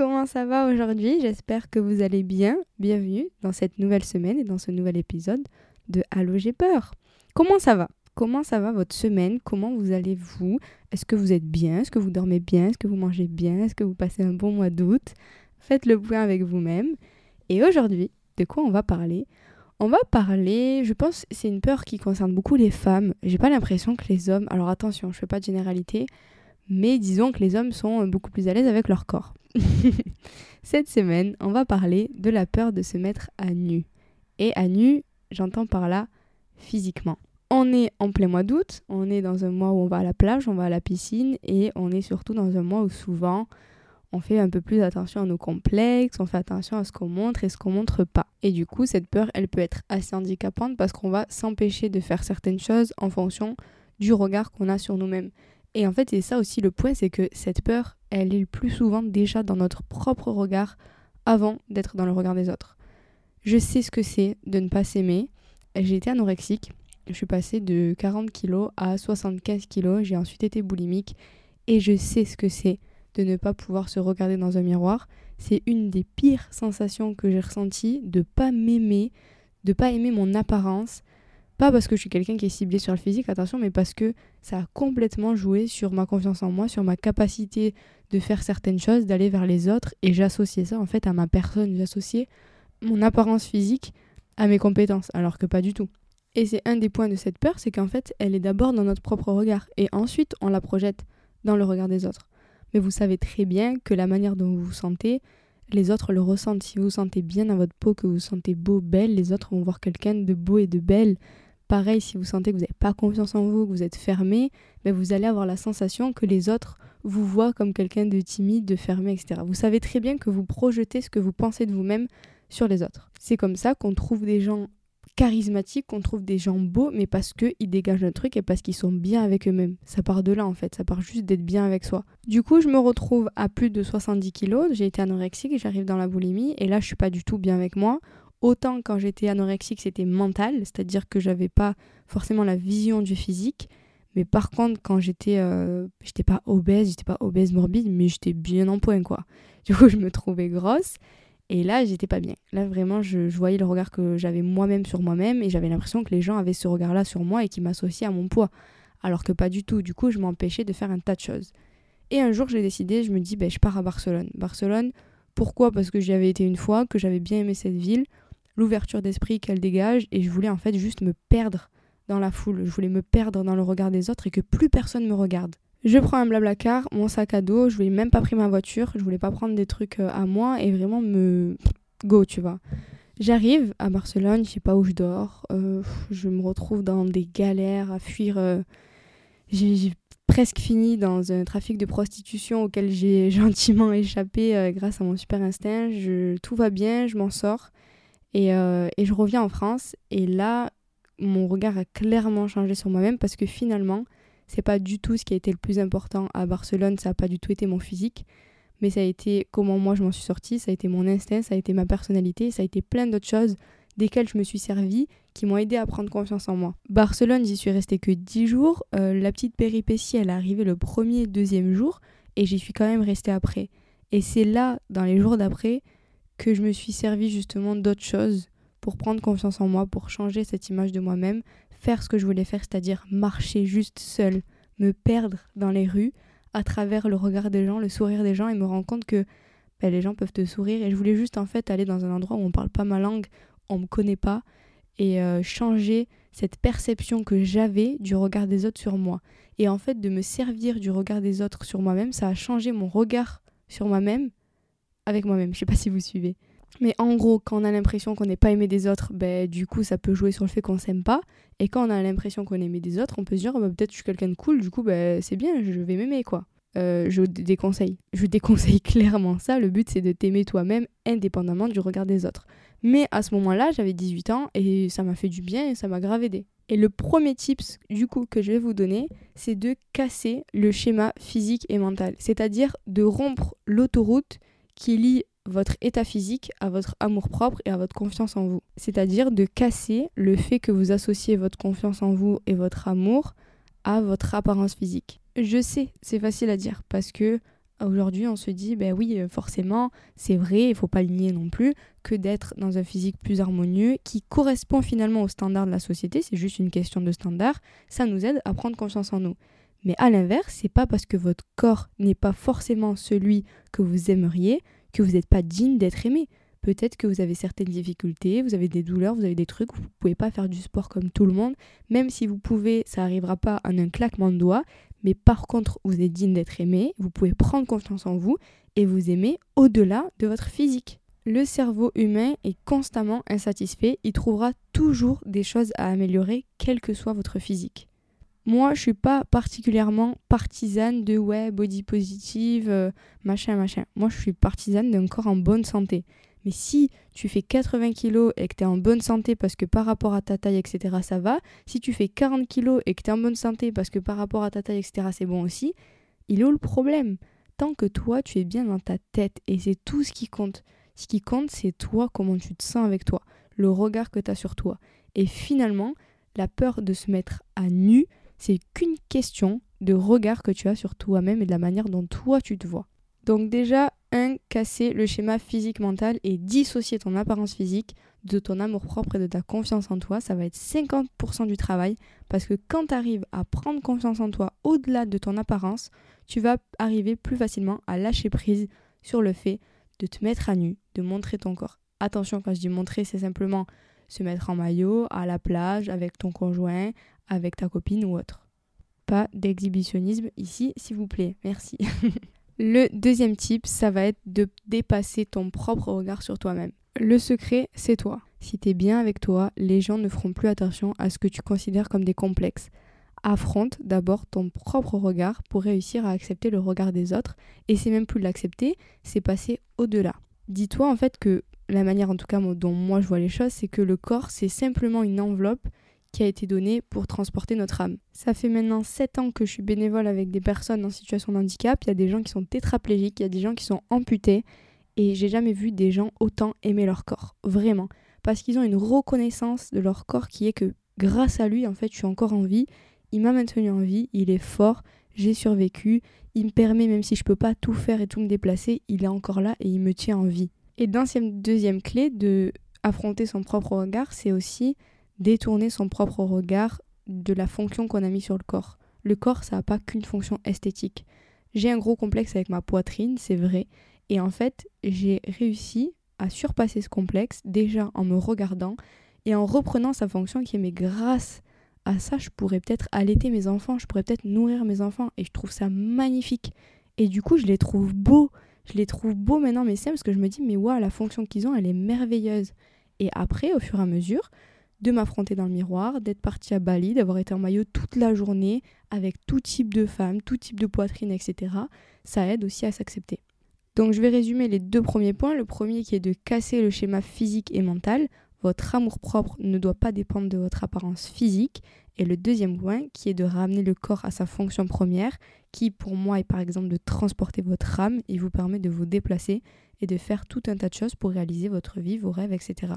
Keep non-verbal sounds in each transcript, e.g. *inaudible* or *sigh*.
Comment ça va aujourd'hui? J'espère que vous allez bien. Bienvenue dans cette nouvelle semaine et dans ce nouvel épisode de Allô j'ai peur. Comment ça va? Comment ça va votre semaine? Comment vous allez-vous? Est-ce que vous êtes bien? Est-ce que vous dormez bien? Est-ce que vous mangez bien? Est-ce que vous passez un bon mois d'août? Faites le point avec vous-même. Et aujourd'hui, de quoi on va parler? On va parler, je pense, c'est une peur qui concerne beaucoup les femmes. J'ai pas l'impression que les hommes. Alors attention, je fais pas de généralité mais disons que les hommes sont beaucoup plus à l'aise avec leur corps. *laughs* Cette semaine, on va parler de la peur de se mettre à nu. Et à nu, j'entends par là physiquement. On est en plein mois d'août, on est dans un mois où on va à la plage, on va à la piscine, et on est surtout dans un mois où souvent on fait un peu plus attention à nos complexes, on fait attention à ce qu'on montre et ce qu'on montre pas. Et du coup, cette peur, elle peut être assez handicapante parce qu'on va s'empêcher de faire certaines choses en fonction du regard qu'on a sur nous-mêmes. Et en fait, c'est ça aussi le point, c'est que cette peur, elle est le plus souvent déjà dans notre propre regard avant d'être dans le regard des autres. Je sais ce que c'est de ne pas s'aimer. J'ai été anorexique. Je suis passée de 40 kg à 75 kg. J'ai ensuite été boulimique. Et je sais ce que c'est de ne pas pouvoir se regarder dans un miroir. C'est une des pires sensations que j'ai ressenties de pas m'aimer, de pas aimer mon apparence, pas parce que je suis quelqu'un qui est ciblé sur le physique, attention, mais parce que ça a complètement joué sur ma confiance en moi, sur ma capacité de faire certaines choses, d'aller vers les autres, et j'associais ça en fait à ma personne, j'associais mon apparence physique à mes compétences, alors que pas du tout. Et c'est un des points de cette peur, c'est qu'en fait, elle est d'abord dans notre propre regard, et ensuite on la projette dans le regard des autres. Mais vous savez très bien que la manière dont vous vous sentez, les autres le ressentent. Si vous sentez bien dans votre peau, que vous vous sentez beau, belle, les autres vont voir quelqu'un de beau et de belle Pareil, si vous sentez que vous n'avez pas confiance en vous, que vous êtes fermé, ben vous allez avoir la sensation que les autres vous voient comme quelqu'un de timide, de fermé, etc. Vous savez très bien que vous projetez ce que vous pensez de vous-même sur les autres. C'est comme ça qu'on trouve des gens charismatiques, qu'on trouve des gens beaux, mais parce qu'ils dégagent un truc et parce qu'ils sont bien avec eux-mêmes. Ça part de là en fait, ça part juste d'être bien avec soi. Du coup, je me retrouve à plus de 70 kilos, j'ai été anorexique j'arrive dans la boulimie, et là je suis pas du tout bien avec moi. Autant quand j'étais anorexique, c'était mental, c'est-à-dire que j'avais pas forcément la vision du physique. Mais par contre, quand j'étais, euh, j'étais pas obèse, j'étais pas obèse morbide, mais j'étais bien en point quoi. *laughs* Du coup, je me trouvais grosse. Et là, j'étais pas bien. Là, vraiment, je, voyais le regard que j'avais moi-même sur moi-même et j'avais l'impression que les gens avaient ce regard-là sur moi et qui m'associaient à mon poids. Alors que pas du tout. Du coup, je m'empêchais de faire un tas de choses. Et un jour, j'ai décidé, je me dis, ben, je pars à Barcelone. Barcelone, pourquoi? Parce que j'y avais été une fois, que j'avais bien aimé cette ville l'ouverture d'esprit qu'elle dégage et je voulais en fait juste me perdre dans la foule, je voulais me perdre dans le regard des autres et que plus personne me regarde. Je prends un blabla car, mon sac à dos, je voulais même pas pris ma voiture, je voulais pas prendre des trucs euh, à moi et vraiment me go, tu vois. J'arrive à Barcelone, je sais pas où je dors, euh, je me retrouve dans des galères à fuir. Euh, j'ai presque fini dans un trafic de prostitution auquel j'ai *laughs* gentiment échappé grâce à mon super instinct. Tout va bien, je m'en sors. Et, euh, et, je reviens en France et là, mon regard a clairement changé sur moi-même parce que finalement, c'est pas du tout ce qui a été le plus important à Barcelone, ça a pas du tout été mon physique, mais ça a été comment moi je m'en suis sortie, ça a été mon instinct, ça a été ma personnalité, ça a été plein d'autres choses desquelles je me suis servie qui m'ont aidé à prendre confiance en moi. Barcelone, j'y suis restée que 10 jours, euh, la petite péripétie, elle est arrivée le premier, deuxième jour et j'y suis quand même restée après. Et c'est là, dans les jours d'après, que je me suis servi justement d'autres choses pour prendre confiance en moi, pour changer cette image de moi-même, faire ce que je voulais faire, c'est-à-dire marcher juste seul, me perdre dans les rues à travers le regard des gens, le sourire des gens et me rendre compte que ben, les gens peuvent te sourire. Et je voulais juste en fait aller dans un endroit où on parle pas ma langue, on me connaît pas, et euh, changer cette perception que j'avais du regard des autres sur moi. Et en fait, de me servir du regard des autres sur moi-même, ça a changé mon regard sur moi-même avec moi-même. Je sais pas si vous suivez. Mais en gros, quand on a l'impression qu'on n'est pas aimé des autres, ben, du coup, ça peut jouer sur le fait qu'on s'aime pas. Et quand on a l'impression qu'on est aimé des autres, on peut se dire, oh, bah, peut-être je suis quelqu'un de cool, du coup, ben, c'est bien, je vais m'aimer, quoi. Euh, je déconseille. Je déconseille *laughs* clairement ça. Le but, c'est de t'aimer toi-même indépendamment du regard des autres. Mais à ce moment-là, j'avais 18 ans et ça m'a fait du bien et ça m'a grave aidé. Et le premier tips, du coup, que je vais vous donner, c'est de casser le schéma physique et mental. C'est-à-dire de rompre l'autoroute qui lie votre état physique à votre amour-propre et à votre confiance en vous. C'est-à-dire de casser le fait que vous associez votre confiance en vous et votre amour à votre apparence physique. Je sais, c'est facile à dire parce que aujourd'hui on se dit, ben oui, forcément, c'est vrai, il faut pas le nier non plus, que d'être dans un physique plus harmonieux qui correspond finalement aux standards de la société, c'est juste une question de standard, ça nous aide à prendre confiance en nous. Mais à l'inverse, c'est pas parce que votre corps n'est pas forcément celui que vous aimeriez que vous n'êtes pas digne d'être aimé. Peut-être que vous avez certaines difficultés, vous avez des douleurs, vous avez des trucs, vous ne pouvez pas faire du sport comme tout le monde. Même si vous pouvez, ça n'arrivera pas en un claquement de doigts. Mais par contre, vous êtes digne d'être aimé, vous pouvez prendre confiance en vous et vous aimer au-delà de votre physique. Le cerveau humain est constamment insatisfait, il trouvera toujours des choses à améliorer, quel que soit votre physique. Moi, je suis pas particulièrement partisane de ouais, body positive, euh, machin, machin. Moi, je suis partisane d'un corps en bonne santé. Mais si tu fais 80 kg et que tu es en bonne santé parce que par rapport à ta taille, etc., ça va. Si tu fais 40 kg et que tu es en bonne santé parce que par rapport à ta taille, etc., c'est bon aussi, il est où le problème? Tant que toi, tu es bien dans ta tête et c'est tout ce qui compte. Ce qui compte, c'est toi, comment tu te sens avec toi, le regard que tu as sur toi. Et finalement, la peur de se mettre à nu, c'est qu'une question de regard que tu as sur toi-même et de la manière dont toi tu te vois. Donc déjà, un, casser le schéma physique-mental et dissocier ton apparence physique de ton amour-propre et de ta confiance en toi. Ça va être 50% du travail parce que quand tu arrives à prendre confiance en toi au-delà de ton apparence, tu vas arriver plus facilement à lâcher prise sur le fait de te mettre à nu, de montrer ton corps. Attention, quand je dis montrer, c'est simplement se mettre en maillot, à la plage, avec ton conjoint, avec ta copine ou autre. Pas d'exhibitionnisme ici, s'il vous plaît. Merci. *laughs* Le deuxième type, ça va être de dépasser ton propre regard sur toi-même. Le secret, c'est toi. Si tu es bien avec toi, les gens ne feront plus attention à ce que tu considères comme des complexes. Affronte d'abord ton propre regard pour réussir à accepter le regard des autres. Et c'est même plus l'accepter, c'est passer au-delà. Dis-toi en fait que la manière en tout cas dont moi je vois les choses, c'est que le corps, c'est simplement une enveloppe qui a été donné pour transporter notre âme. Ça fait maintenant 7 ans que je suis bénévole avec des personnes en situation de handicap. Il y a des gens qui sont tétraplégiques, il y a des gens qui sont amputés. Et j'ai jamais vu des gens autant aimer leur corps. Vraiment. Parce qu'ils ont une reconnaissance de leur corps qui est que grâce à lui, en fait, je suis encore en vie. Il m'a maintenu en vie, il est fort, j'ai survécu. Il me permet, même si je peux pas tout faire et tout me déplacer, il est encore là et il me tient en vie. Et deuxième, deuxième clé de affronter son propre regard, c'est aussi détourner son propre regard de la fonction qu'on a mis sur le corps. Le corps, ça n'a pas qu'une fonction esthétique. J'ai un gros complexe avec ma poitrine, c'est vrai. Et en fait, j'ai réussi à surpasser ce complexe déjà en me regardant et en reprenant sa fonction qui est mais grâce à ça, je pourrais peut-être allaiter mes enfants, je pourrais peut-être nourrir mes enfants et je trouve ça magnifique. Et du coup, je les trouve beaux. Je les trouve beaux maintenant mes seins parce que je me dis mais waouh, la fonction qu'ils ont, elle est merveilleuse. Et après, au fur et à mesure, de m'affronter dans le miroir, d'être partie à Bali, d'avoir été en maillot toute la journée avec tout type de femmes, tout type de poitrine, etc. Ça aide aussi à s'accepter. Donc je vais résumer les deux premiers points. Le premier qui est de casser le schéma physique et mental. Votre amour-propre ne doit pas dépendre de votre apparence physique. Et le deuxième point qui est de ramener le corps à sa fonction première, qui pour moi est par exemple de transporter votre âme et vous permet de vous déplacer et de faire tout un tas de choses pour réaliser votre vie, vos rêves, etc.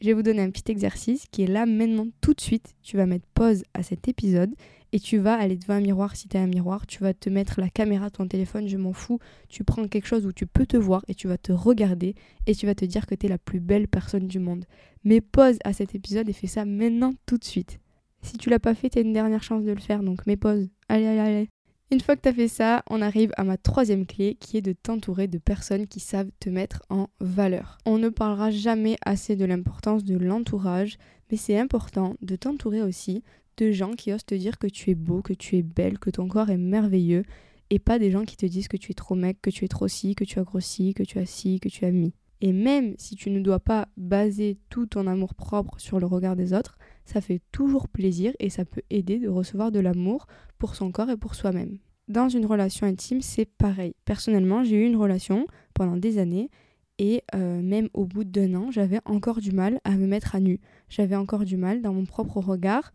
Je vais vous donner un petit exercice qui est là maintenant tout de suite. Tu vas mettre pause à cet épisode et tu vas aller devant un miroir si tu as un miroir. Tu vas te mettre la caméra ton téléphone, je m'en fous. Tu prends quelque chose où tu peux te voir et tu vas te regarder et tu vas te dire que tu es la plus belle personne du monde. Mets pause à cet épisode et fais ça maintenant tout de suite. Si tu l'as pas fait, tu as une dernière chance de le faire donc mets pause. Allez, allez, allez. Une fois que tu as fait ça, on arrive à ma troisième clé qui est de t'entourer de personnes qui savent te mettre en valeur. On ne parlera jamais assez de l'importance de l'entourage, mais c'est important de t'entourer aussi de gens qui osent te dire que tu es beau, que tu es belle, que ton corps est merveilleux, et pas des gens qui te disent que tu es trop mec, que tu es trop ci, que tu as grossi, que tu as ci, que tu as mis. Et même si tu ne dois pas baser tout ton amour propre sur le regard des autres, ça fait toujours plaisir et ça peut aider de recevoir de l'amour pour son corps et pour soi-même. Dans une relation intime, c'est pareil. Personnellement, j'ai eu une relation pendant des années et euh, même au bout d'un an, j'avais encore du mal à me mettre à nu. J'avais encore du mal dans mon propre regard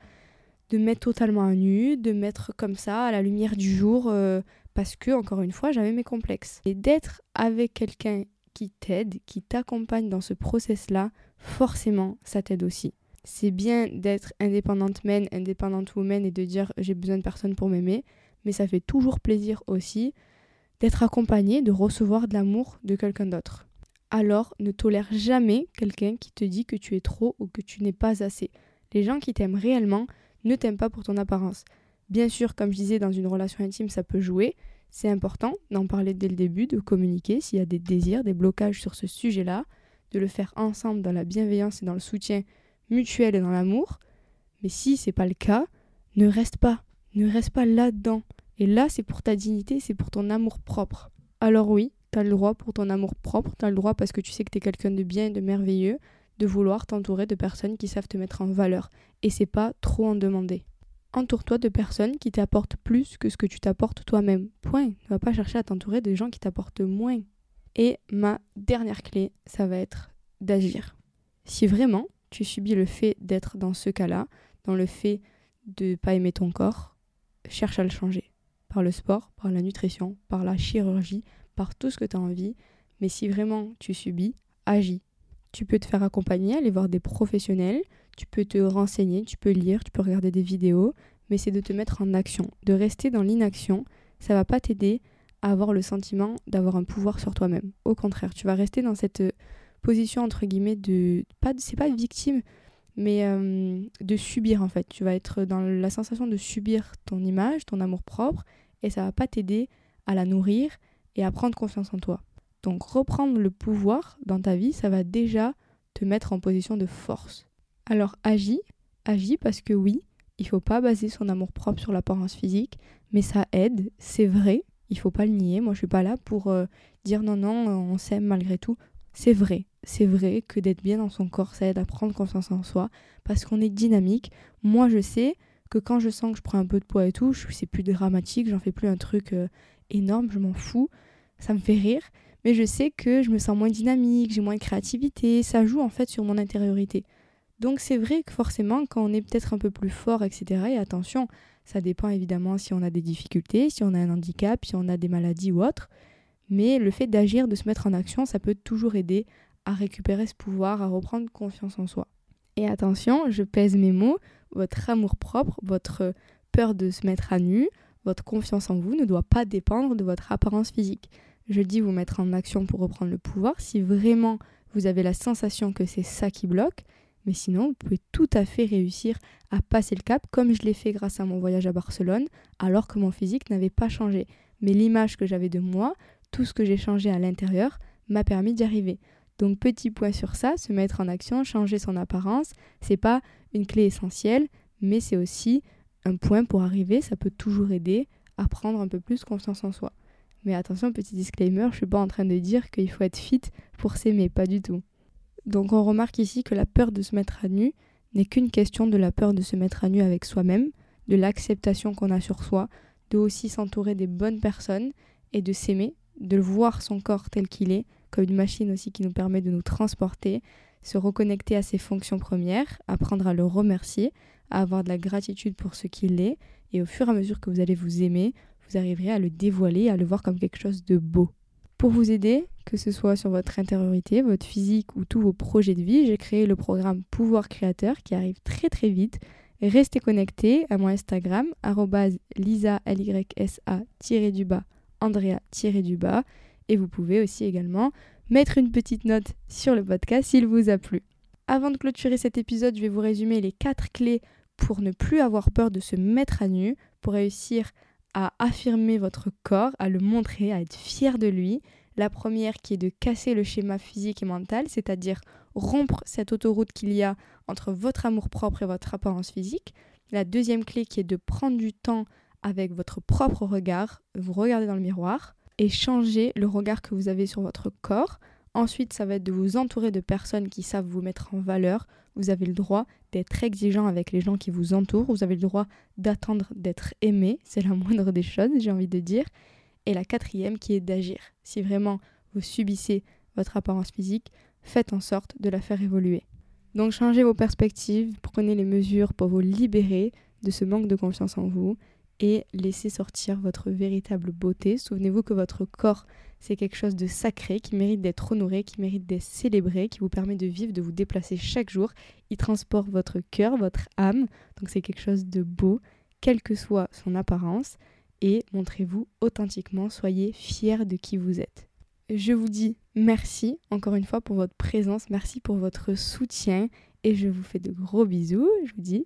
de mettre totalement à nu, de mettre comme ça à la lumière du jour euh, parce que, encore une fois, j'avais mes complexes. Et d'être avec quelqu'un qui t'aide, qui t'accompagne dans ce process-là, forcément, ça t'aide aussi. C'est bien d'être indépendante men, indépendante woman et de dire j'ai besoin de personne pour m'aimer, mais ça fait toujours plaisir aussi d'être accompagné, de recevoir de l'amour de quelqu'un d'autre. Alors, ne tolère jamais quelqu'un qui te dit que tu es trop ou que tu n'es pas assez. Les gens qui t'aiment réellement ne t'aiment pas pour ton apparence. Bien sûr, comme je disais, dans une relation intime, ça peut jouer. C'est important d'en parler dès le début, de communiquer s'il y a des désirs, des blocages sur ce sujet-là, de le faire ensemble dans la bienveillance et dans le soutien mutuel et dans l'amour. Mais si c'est pas le cas, ne reste pas, ne reste pas là-dedans. Et là, c'est pour ta dignité, c'est pour ton amour propre. Alors oui, tu as le droit pour ton amour propre, tu as le droit parce que tu sais que tu es quelqu'un de bien et de merveilleux, de vouloir t'entourer de personnes qui savent te mettre en valeur. Et c'est pas trop en demander. Entoure-toi de personnes qui t'apportent plus que ce que tu t'apportes toi-même. Point. Ne va pas chercher à t'entourer de gens qui t'apportent moins. Et ma dernière clé, ça va être d'agir. Si vraiment tu subis le fait d'être dans ce cas-là, dans le fait de ne pas aimer ton corps, cherche à le changer. Par le sport, par la nutrition, par la chirurgie, par tout ce que tu as envie. Mais si vraiment tu subis, agis. Tu peux te faire accompagner, aller voir des professionnels, tu peux te renseigner, tu peux lire, tu peux regarder des vidéos, mais c'est de te mettre en action. De rester dans l'inaction, ça va pas t'aider à avoir le sentiment d'avoir un pouvoir sur toi-même. Au contraire, tu vas rester dans cette position entre guillemets de pas c'est pas victime mais euh, de subir en fait. Tu vas être dans la sensation de subir ton image, ton amour propre et ça va pas t'aider à la nourrir et à prendre confiance en toi. Donc reprendre le pouvoir dans ta vie, ça va déjà te mettre en position de force. Alors agis, agis parce que oui, il faut pas baser son amour propre sur l'apparence physique, mais ça aide, c'est vrai, il faut pas le nier. Moi, je suis pas là pour euh, dire non non, on s'aime malgré tout. C'est vrai, c'est vrai que d'être bien dans son corps, ça aide à prendre confiance en soi parce qu'on est dynamique. Moi, je sais que quand je sens que je prends un peu de poids et tout, c'est plus dramatique, j'en fais plus un truc euh, énorme, je m'en fous. Ça me fait rire, mais je sais que je me sens moins dynamique, j'ai moins de créativité, ça joue en fait sur mon intériorité. Donc c'est vrai que forcément, quand on est peut-être un peu plus fort, etc., et attention, ça dépend évidemment si on a des difficultés, si on a un handicap, si on a des maladies ou autre, mais le fait d'agir, de se mettre en action, ça peut toujours aider à récupérer ce pouvoir, à reprendre confiance en soi. Et attention, je pèse mes mots, votre amour propre, votre peur de se mettre à nu, votre confiance en vous ne doit pas dépendre de votre apparence physique. Je dis vous mettre en action pour reprendre le pouvoir si vraiment vous avez la sensation que c'est ça qui bloque, mais sinon vous pouvez tout à fait réussir à passer le cap comme je l'ai fait grâce à mon voyage à Barcelone alors que mon physique n'avait pas changé. Mais l'image que j'avais de moi, tout ce que j'ai changé à l'intérieur, m'a permis d'y arriver. Donc petit point sur ça, se mettre en action, changer son apparence, c'est pas une clé essentielle, mais c'est aussi un point pour arriver, ça peut toujours aider à prendre un peu plus confiance en soi. Mais attention, petit disclaimer, je suis pas en train de dire qu'il faut être fit pour s'aimer, pas du tout. Donc on remarque ici que la peur de se mettre à nu n'est qu'une question de la peur de se mettre à nu avec soi-même, de l'acceptation qu'on a sur soi, de aussi s'entourer des bonnes personnes et de s'aimer, de voir son corps tel qu'il est, comme une machine aussi qui nous permet de nous transporter, se reconnecter à ses fonctions premières, apprendre à le remercier, à avoir de la gratitude pour ce qu'il est, et au fur et à mesure que vous allez vous aimer, vous arriverez à le dévoiler, à le voir comme quelque chose de beau. Pour vous aider, que ce soit sur votre intériorité, votre physique ou tous vos projets de vie, j'ai créé le programme Pouvoir Créateur qui arrive très très vite. Restez connectés à mon Instagram, lisa, du bas, andrea-du-bas. Et vous pouvez aussi également mettre une petite note sur le podcast s'il vous a plu. Avant de clôturer cet épisode, je vais vous résumer les quatre clés pour ne plus avoir peur de se mettre à nu, pour réussir à affirmer votre corps, à le montrer, à être fier de lui. La première qui est de casser le schéma physique et mental, c'est-à-dire rompre cette autoroute qu'il y a entre votre amour-propre et votre apparence physique. La deuxième clé qui est de prendre du temps avec votre propre regard, vous regardez dans le miroir et changer le regard que vous avez sur votre corps. Ensuite, ça va être de vous entourer de personnes qui savent vous mettre en valeur. Vous avez le droit d'être exigeant avec les gens qui vous entourent. Vous avez le droit d'attendre d'être aimé. C'est la *laughs* moindre des choses, j'ai envie de dire. Et la quatrième qui est d'agir. Si vraiment vous subissez votre apparence physique, faites en sorte de la faire évoluer. Donc changez vos perspectives, prenez les mesures pour vous libérer de ce manque de confiance en vous et laissez sortir votre véritable beauté. Souvenez-vous que votre corps, c'est quelque chose de sacré qui mérite d'être honoré, qui mérite d'être célébré, qui vous permet de vivre, de vous déplacer chaque jour. Il transporte votre cœur, votre âme, donc c'est quelque chose de beau, quelle que soit son apparence, et montrez-vous authentiquement, soyez fiers de qui vous êtes. Je vous dis merci encore une fois pour votre présence, merci pour votre soutien, et je vous fais de gros bisous. Je vous dis